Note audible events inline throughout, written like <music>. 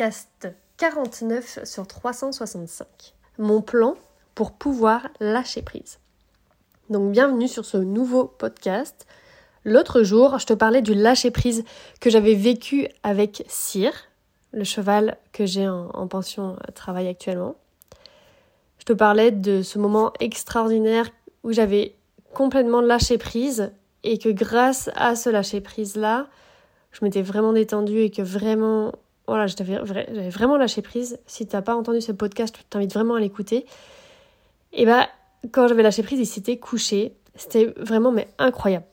podcast 49 sur 365. Mon plan pour pouvoir lâcher prise. Donc bienvenue sur ce nouveau podcast. L'autre jour, je te parlais du lâcher prise que j'avais vécu avec Cyr, le cheval que j'ai en, pension à travail actuellement. Je te parlais de ce moment extraordinaire où j'avais complètement lâché prise et que grâce à ce lâcher prise là, je m'étais vraiment détendue et que vraiment, voilà, j'avais vraiment lâché prise. Si tu n'as pas entendu ce podcast, je t'invite vraiment à l'écouter. Et bah, quand j'avais lâché prise, il s'était couché. C'était vraiment mais incroyable.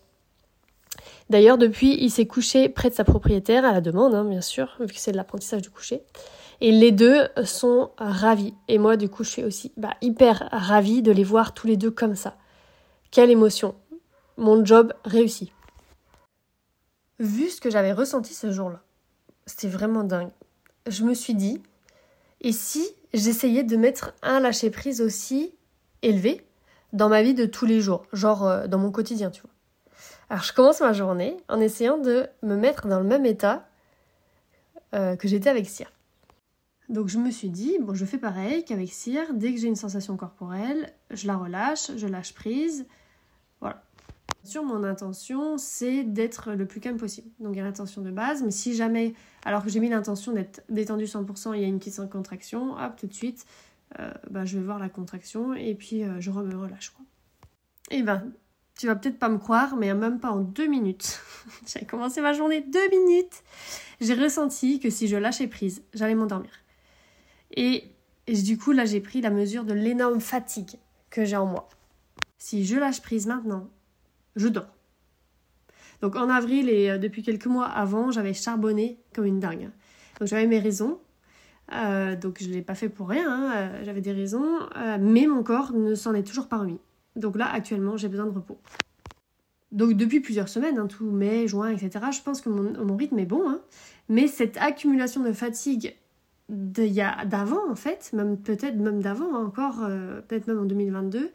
D'ailleurs, depuis, il s'est couché près de sa propriétaire, à la demande, hein, bien sûr, vu que c'est de l'apprentissage du coucher. Et les deux sont ravis. Et moi, du coup, je suis aussi bah, hyper ravie de les voir tous les deux comme ça. Quelle émotion. Mon job réussi vu ce que j'avais ressenti ce jour-là, c'était vraiment dingue. Je me suis dit, et si j'essayais de mettre un lâcher-prise aussi élevé dans ma vie de tous les jours, genre euh, dans mon quotidien, tu vois. Alors je commence ma journée en essayant de me mettre dans le même état euh, que j'étais avec Cyr. Donc je me suis dit, bon, je fais pareil qu'avec Cyr, dès que j'ai une sensation corporelle, je la relâche, je lâche prise, sûr, mon intention, c'est d'être le plus calme possible. Donc il y a l'intention de base, mais si jamais, alors que j'ai mis l'intention d'être détendu 100%, il y a une petite contraction, hop, tout de suite, bah, je vais voir la contraction et puis euh, je me relâche. Quoi. Et ben, tu vas peut-être pas me croire, mais même pas en deux minutes, <laughs> j'ai commencé ma journée deux minutes, j'ai ressenti que si je lâchais prise, j'allais m'endormir. Et du coup, là, j'ai pris la mesure de l'énorme fatigue que j'ai en moi. Si je lâche prise maintenant je dors. Donc en avril et euh, depuis quelques mois avant, j'avais charbonné comme une dingue. Donc j'avais mes raisons. Euh, donc je ne l'ai pas fait pour rien, hein, euh, j'avais des raisons, mais mon corps ne s'en est toujours pas remis. Donc là actuellement j'ai besoin de repos. Donc depuis plusieurs semaines, hein, tout mai, juin, etc., je pense que mon, rythme est bon, hein. mais cette accumulation de fatigue d'avant en fait, même peut-être même d'avant encore, peut-être même en 2022,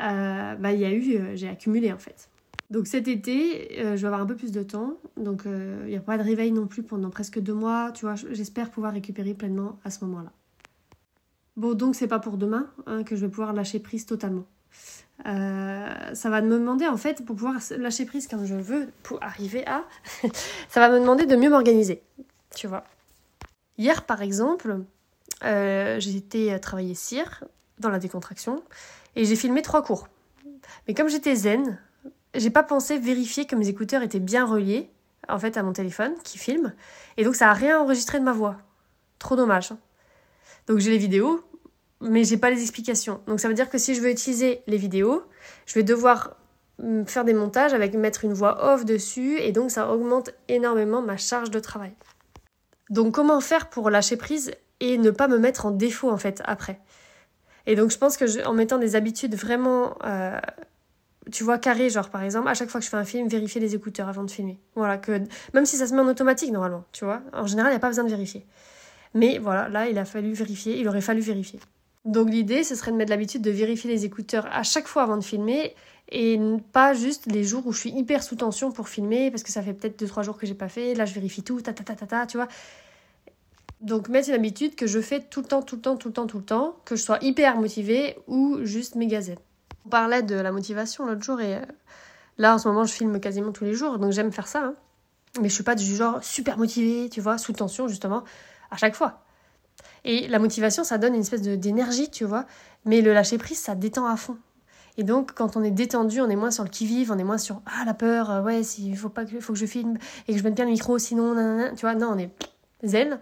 euh, bah, il y a eu, euh, j'ai accumulé en fait. Donc cet été, euh, je vais avoir un peu plus de temps. Donc il n'y a pas de réveil non plus pendant presque deux mois. Tu vois, j'espère pouvoir récupérer pleinement à ce moment-là. Bon, donc c'est pas pour demain hein, que je vais pouvoir lâcher prise totalement. ça va me demander en fait, pour pouvoir lâcher prise comme je veux, pour arriver à, <laughs> ça va me demander de mieux m'organiser. Tu vois. Hier par exemple, j'ai été travailler cire dans la décontraction et j'ai filmé trois cours. Mais comme j'étais zen, j'ai pas pensé vérifier que mes écouteurs étaient bien reliés en fait à mon téléphone qui filme et donc ça a rien enregistré de ma voix. Trop dommage. Hein. Donc j'ai les vidéos mais j'ai pas les explications. Donc ça veut dire que si je veux utiliser les vidéos, je vais devoir mm, faire des montages avec mettre une voix off dessus et donc ça augmente énormément ma charge de travail. Donc comment faire pour lâcher prise et ne pas me mettre en défaut en fait après? Et donc je pense que en mettant des habitudes vraiment, euh, tu vois, carrées, genre par exemple, à chaque fois que je fais un film, vérifier les écouteurs avant de filmer. Voilà, que même si ça se met en automatique normalement, tu vois, en général, il n'y a pas besoin de vérifier. Mais voilà, là, il a fallu vérifier, il aurait fallu vérifier. Donc l'idée, ce serait de mettre l'habitude de vérifier les écouteurs à chaque fois avant de filmer et pas juste les jours où je suis hyper sous tension pour filmer parce que ça fait peut-être 2-3 jours que j'ai pas fait, là je vérifie tout, ta ta ta ta ta, tu vois. Donc mettre une habitude que je fais tout le temps, tout le temps, tout le temps, tout le temps, que je sois hyper motivée ou juste méga zen. On parlait de la motivation l'autre jour et euh, là en ce moment je filme quasiment tous les jours donc j'aime faire ça. Hein. Mais je suis pas du genre super motivée, tu vois, sous tension justement, à chaque fois. Et la motivation ça donne une espèce d'énergie, tu vois, mais le lâcher prise ça détend à fond. Et donc, quand on est détendu, on est moins sur le qui-vive, on est moins sur ah la peur, euh, ouais, il faut pas que, faut que je filme et que je mette bien le micro, sinon, tu vois, non, on est zen.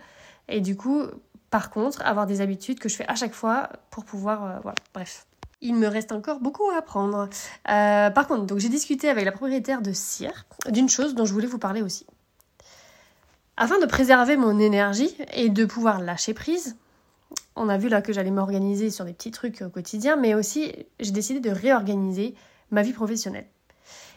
Et du coup, par contre, avoir des habitudes que je fais à chaque fois pour pouvoir... Euh, voilà, bref. Il me reste encore beaucoup à apprendre. Euh, par contre, donc j'ai discuté avec la propriétaire de Cire d'une chose dont je voulais vous parler aussi. Afin de préserver mon énergie et de pouvoir lâcher prise, on a vu là que j'allais m'organiser sur des petits trucs au quotidien, mais aussi j'ai décidé de réorganiser ma vie professionnelle.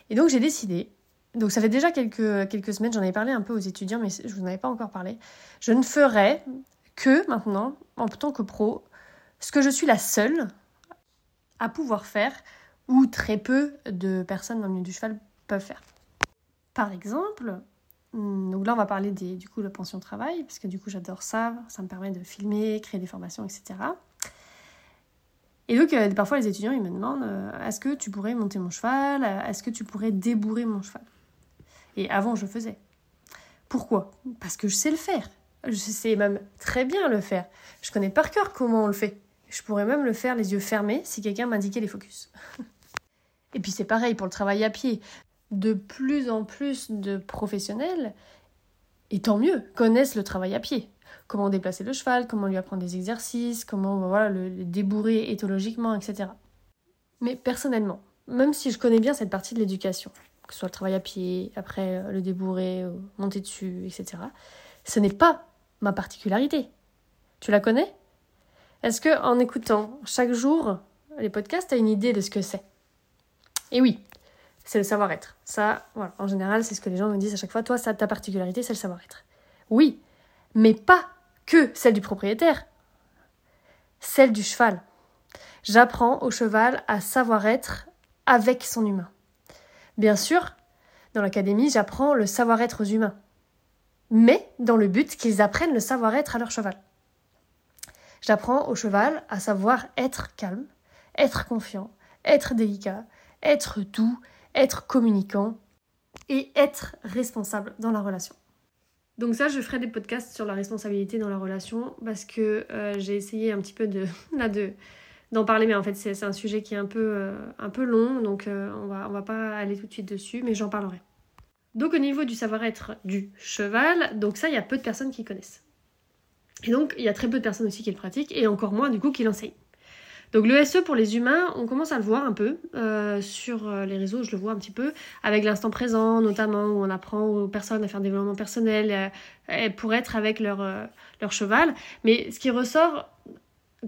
Et donc j'ai décidé donc ça fait déjà quelques, quelques semaines, j'en avais parlé un peu aux étudiants, mais je vous en avais pas encore parlé. Je ne ferai que maintenant, en tant que pro, ce que je suis la seule à pouvoir faire, ou très peu de personnes dans le milieu du cheval peuvent faire. Par exemple, Hum, donc là, on va parler des, du coup, de la pension travail, parce que du coup, j'adore ça. Ça me permet de filmer, créer des formations, etc. Et donc, euh, parfois, les étudiants, ils me demandent euh, est-ce que tu pourrais monter mon cheval? Est-ce que tu pourrais débourrer mon cheval? Et avant, je faisais. Pourquoi? Parce que je sais le faire. Je sais même très bien le faire. Je connais par cœur comment on le fait. Je pourrais même le faire les yeux fermés si quelqu'un m'indiquait les focus. <laughs> Et puis c'est pareil pour le travail à pied. De plus en plus de professionnels, et tant mieux, connaissent le travail à pied. Comment déplacer le cheval, comment lui apprendre des exercices, comment voilà, le, débourrer éthologiquement, etc. Mais personnellement, même si je connais bien cette partie de l'éducation, que ce soit le travail à pied, après euh, le débourrer, monter dessus, etc., ce n'est pas ma particularité. Tu la connais? Est-ce que en écoutant chaque jour les podcasts, tu as une idée de ce que c'est? Et oui, c'est le savoir-être. Ça, voilà, en général, c'est ce que les gens me disent à chaque fois. Toi, ta particularité, c'est le savoir-être. Oui, mais pas que celle du propriétaire, celle du cheval. J'apprends au cheval à savoir-être avec son humain. Bien sûr, dans l'académie, j'apprends le savoir-être aux humains, mais dans le but qu'ils apprennent le savoir-être à leur cheval. J'apprends au cheval à savoir être calme, être confiant, être délicat, être doux, être communicant et être responsable dans la relation. Donc ça, je ferai des podcasts sur la responsabilité dans la relation parce que euh, j'ai essayé un petit peu de <laughs> de d'en parler, mais en fait c'est un sujet qui est un peu, euh, un peu long, donc euh, on va, va pas aller tout de suite dessus, mais j'en parlerai. Donc au niveau du savoir-être du cheval, donc ça il y a peu de personnes qui connaissent. Et donc il y a très peu de personnes aussi qui le pratiquent, et encore moins du coup qui l'enseignent. Donc le SE pour les humains, on commence à le voir un peu euh, sur les réseaux, je le vois un petit peu, avec l'instant présent notamment, où on apprend aux personnes à faire des développement personnel pour être avec leur cheval. Mais ce qui ressort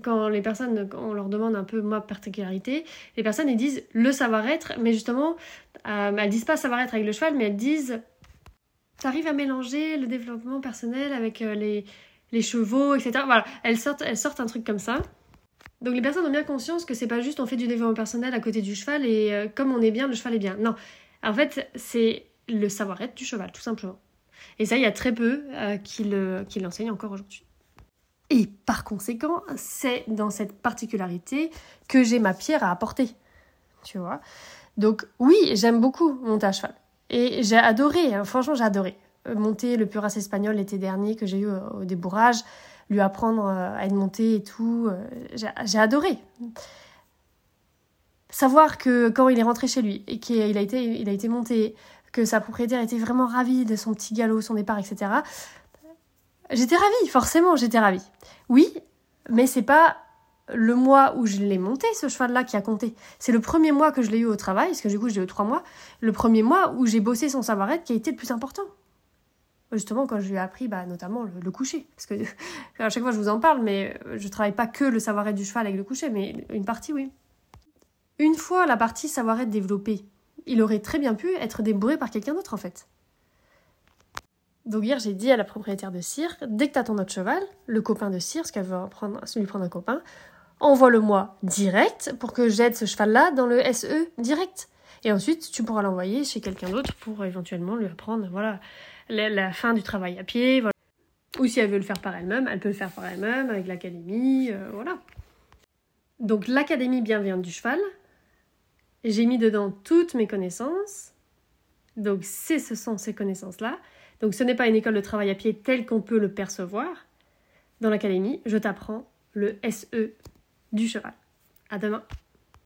quand les personnes, on leur demande un peu ma particularité, les personnes ils disent le savoir-être, mais justement, elles disent pas savoir-être avec le cheval, mais elles disent t'arrives à mélanger le développement personnel avec les, les chevaux, etc. Voilà, elles sortent, elles sortent un truc comme ça. Donc les personnes ont bien conscience que c'est pas juste on fait du développement personnel à côté du cheval et euh, comme on est bien, le cheval est bien. Non, en fait c'est le savoir-être du cheval, tout simplement. Et ça, il y a très peu euh, qui l'enseignent encore aujourd'hui. Et par conséquent, c'est dans cette particularité que j'ai ma pierre à apporter. Tu vois? Donc oui, j'aime beaucoup monter à cheval. Et j'ai adoré, hein, franchement j'ai adoré. Euh, monter le Puras espagnol l'été dernier que j'ai eu au débourrage lui apprendre euh, à être monté et tout. Euh, j'ai adoré. Savoir que quand il est rentré chez lui et qu'il a été, a été monté, que sa propriétaire était vraiment ravie de son petit galop, son départ, etc. J'étais ravie, forcément, j'étais ravie. Oui, mais c'est pas le mois où je l'ai monté, ce cheval-là, qui a compté. C'est le premier mois que je l'ai eu au travail, parce que du coup, j'ai eu trois mois. Le premier mois où j'ai bossé son savoir-être qui a été le plus important justement quand je lui ai appris bah, notamment le, coucher. Parce que <laughs> à chaque fois je vous en parle, mais je travaille pas que le savoir-être du cheval avec le coucher, mais une partie oui. Une fois la partie savoir-être développée, il aurait très bien pu être débourré par quelqu'un d'autre en fait. Donc hier j'ai dit à la propriétaire de cirque, dès que t'as ton autre cheval, le copain de cirque, parce qu'elle veut lui prendre un copain, envoie-le-moi direct pour que j'aide ce cheval-là dans le SE direct. Et ensuite, tu pourras l'envoyer chez quelqu'un d'autre pour éventuellement lui apprendre, voilà, la, fin du travail à pied. Ou si elle veut le faire par elle-même, elle peut le faire par elle-même avec l'académie, euh, voilà. Donc l'académie bienveillante du cheval, j'ai mis dedans toutes mes connaissances. Donc ce sont ces connaissances-là. Donc ce n'est pas une école de travail à pied telle qu'on peut le percevoir. Dans l'académie, je t'apprends le SE du cheval. À demain.